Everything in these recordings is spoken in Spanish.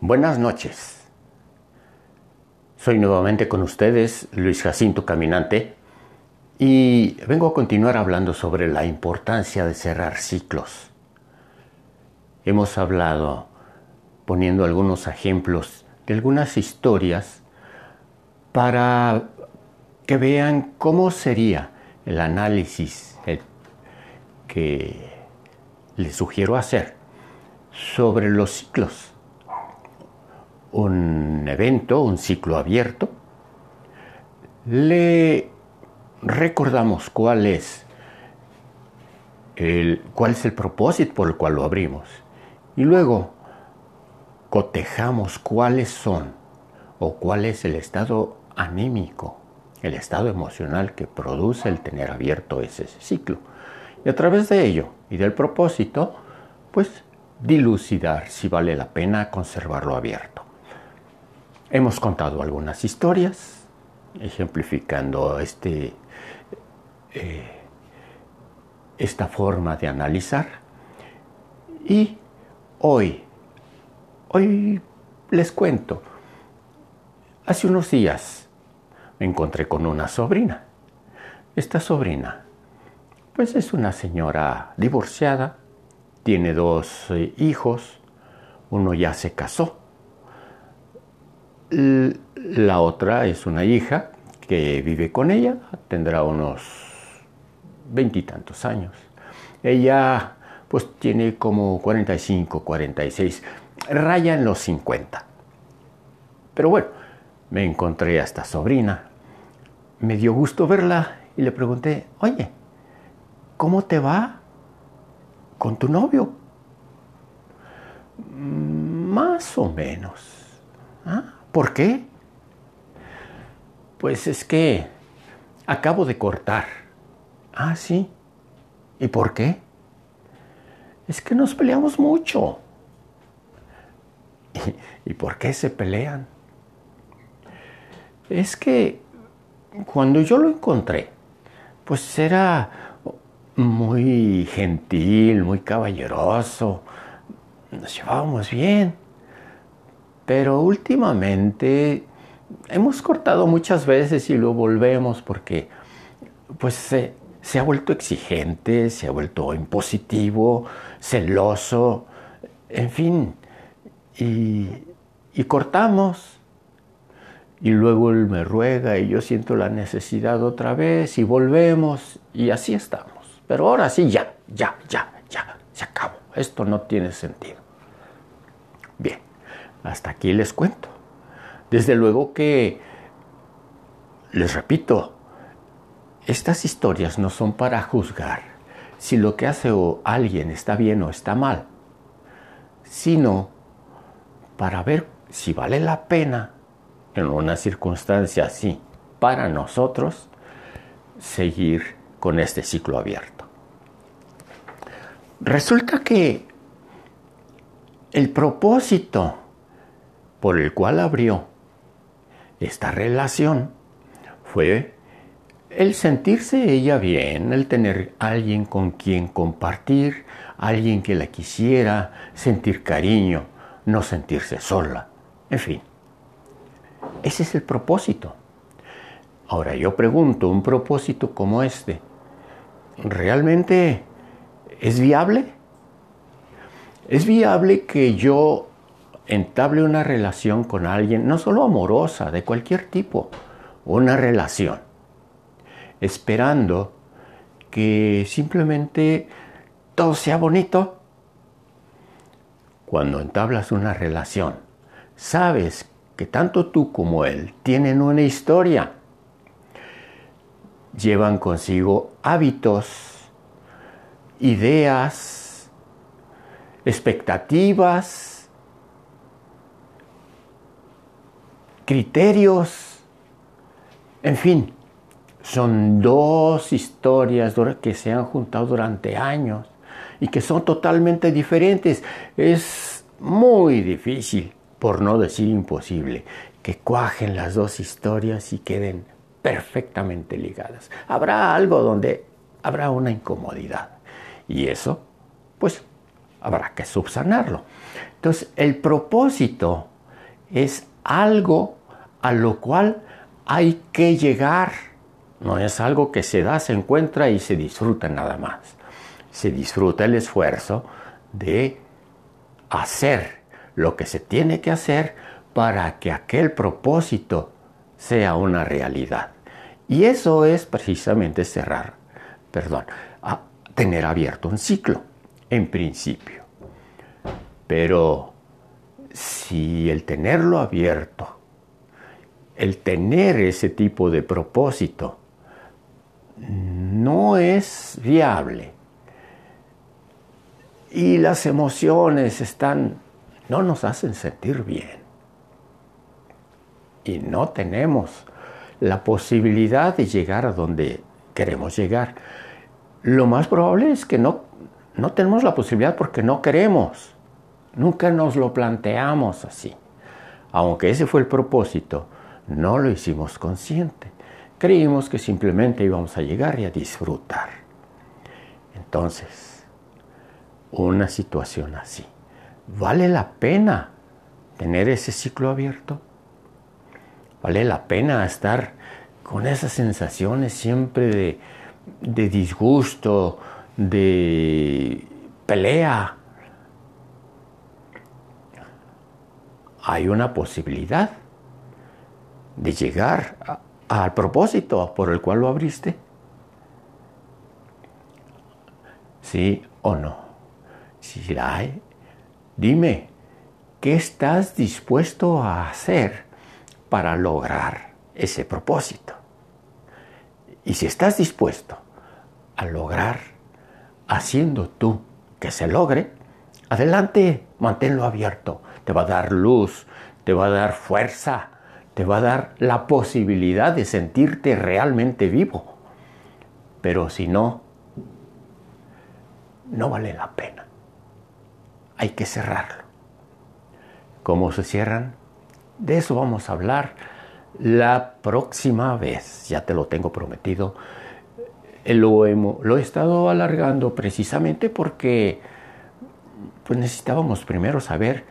Buenas noches. Soy nuevamente con ustedes Luis Jacinto Caminante y vengo a continuar hablando sobre la importancia de cerrar ciclos. Hemos hablado poniendo algunos ejemplos de algunas historias para que vean cómo sería el análisis que les sugiero hacer sobre los ciclos un evento, un ciclo abierto, le recordamos cuál es el, cuál es el propósito por el cual lo abrimos y luego cotejamos cuáles son o cuál es el estado anímico, el estado emocional que produce el tener abierto ese ciclo. Y a través de ello y del propósito, pues dilucidar si vale la pena conservarlo abierto. Hemos contado algunas historias ejemplificando este, eh, esta forma de analizar. Y hoy, hoy les cuento, hace unos días me encontré con una sobrina. Esta sobrina, pues es una señora divorciada, tiene dos eh, hijos, uno ya se casó la otra es una hija que vive con ella, tendrá unos veintitantos años. Ella pues tiene como 45, 46, raya en los 50. Pero bueno, me encontré a esta sobrina, me dio gusto verla y le pregunté, oye, ¿cómo te va con tu novio? Mm, más o menos. ¿Ah? ¿Por qué? Pues es que acabo de cortar. Ah, sí. ¿Y por qué? Es que nos peleamos mucho. ¿Y, por qué se pelean? Es que cuando yo lo encontré, pues era muy gentil, muy caballeroso. Nos llevábamos bien. Pero últimamente hemos cortado muchas veces y lo volvemos porque pues se, ha vuelto exigente, se ha vuelto impositivo, celoso, en fin, y, y cortamos. Y luego él me ruega y yo siento la necesidad otra vez y volvemos y así estamos. Pero ahora sí, ya, ya, ya, ya, se acabó. Esto no tiene sentido. Bien. Hasta aquí les cuento. Desde luego que, les repito, estas historias no son para juzgar si lo que hace alguien está bien o está mal, sino para ver si vale la pena en una circunstancia así para nosotros seguir con este ciclo abierto. Resulta que el propósito por el cual abrió esta relación fue el sentirse ella bien, el tener alguien con quien compartir, alguien que la quisiera, sentir cariño, no sentirse sola, en fin. Ese es el propósito. Ahora yo pregunto, ¿un propósito como este realmente es viable? ¿Es viable que yo entable una relación con alguien, no solo amorosa, de cualquier tipo, una relación, esperando que simplemente todo sea bonito. Cuando entablas una relación, sabes que tanto tú como él tienen una historia, llevan consigo hábitos, ideas, expectativas, criterios, en fin, son dos historias que se han juntado durante años y que son totalmente diferentes. Es muy difícil, por no decir imposible, que cuajen las dos historias y queden perfectamente ligadas. Habrá algo donde habrá una incomodidad y eso, pues, habrá que subsanarlo. Entonces, el propósito es algo a lo cual hay que llegar. No es algo que se da, se encuentra y se disfruta nada más. Se disfruta el esfuerzo de hacer lo que se tiene que hacer para que aquel propósito sea una realidad. Y eso es precisamente cerrar, perdón, tener abierto un ciclo, en principio. Pero si el tenerlo abierto, el tener ese tipo de propósito, no es viable y las emociones están, no nos hacen sentir bien y no tenemos la posibilidad de llegar a donde queremos llegar. Lo más probable es que no, no tenemos la posibilidad porque no queremos. Nunca nos lo planteamos así. Aunque ese fue el propósito, no lo hicimos consciente. Creímos que simplemente íbamos a llegar y a disfrutar. Entonces, una situación así, ¿vale la pena tener ese ciclo abierto? ¿Vale la pena estar con esas sensaciones siempre de, de disgusto, de pelea? Hay una posibilidad de llegar al propósito por el cual lo abriste. ¿Sí o no? Si la hay, dime, ¿qué estás dispuesto a hacer para lograr ese propósito? Y si estás dispuesto a lograr haciendo tú que se logre, adelante, manténlo abierto. Te va a dar luz, te va a dar fuerza, te va a dar la posibilidad de sentirte realmente vivo. Pero si no, no vale la pena. Hay que cerrarlo. ¿Cómo se cierran? De eso vamos a hablar la próxima vez. Ya te lo tengo prometido. Eh, lo, lo he estado alargando precisamente porque pues necesitábamos primero saber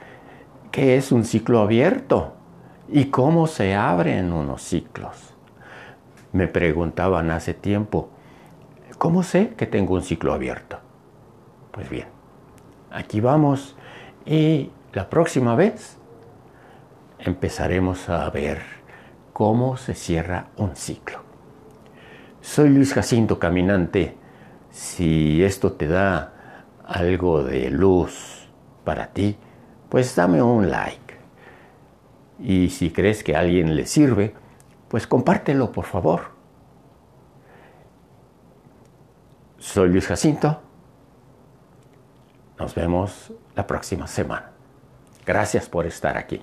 qué es un ciclo abierto y cómo se abren unos ciclos. Me preguntaban hace tiempo, ¿cómo sé que tengo un ciclo abierto? Pues bien, aquí vamos y la próxima vez empezaremos a ver cómo se cierra un ciclo. Soy Luis Jacinto Caminante. Si esto te da algo de luz para ti, pues dame un like y si crees que a alguien le sirve, pues compártelo, por favor. Soy Luis Jacinto. Nos vemos la próxima semana. Gracias por estar aquí.